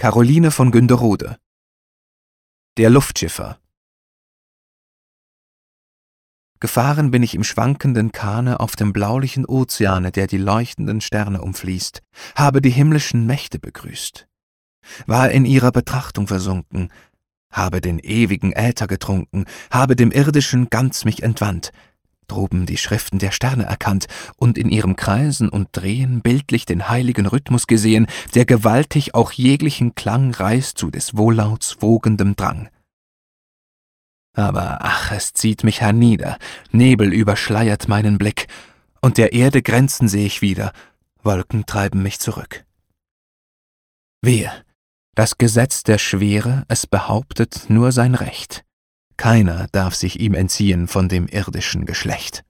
Caroline von Günderode. Der Luftschiffer. Gefahren bin ich im schwankenden Kahne auf dem blaulichen Ozeane, der die leuchtenden Sterne umfließt, habe die himmlischen Mächte begrüßt, war in ihrer Betrachtung versunken, habe den ewigen Äther getrunken, habe dem Irdischen ganz mich entwandt, droben die Schriften der Sterne erkannt und in ihrem Kreisen und Drehen bildlich den heiligen Rhythmus gesehen, der gewaltig auch jeglichen Klang reißt zu des Wohllauts wogendem Drang. Aber ach, es zieht mich hernieder, Nebel überschleiert meinen Blick, und der Erde Grenzen seh ich wieder, Wolken treiben mich zurück. Wehe, das Gesetz der Schwere, es behauptet nur sein Recht keiner darf sich ihm entziehen von dem irdischen Geschlecht.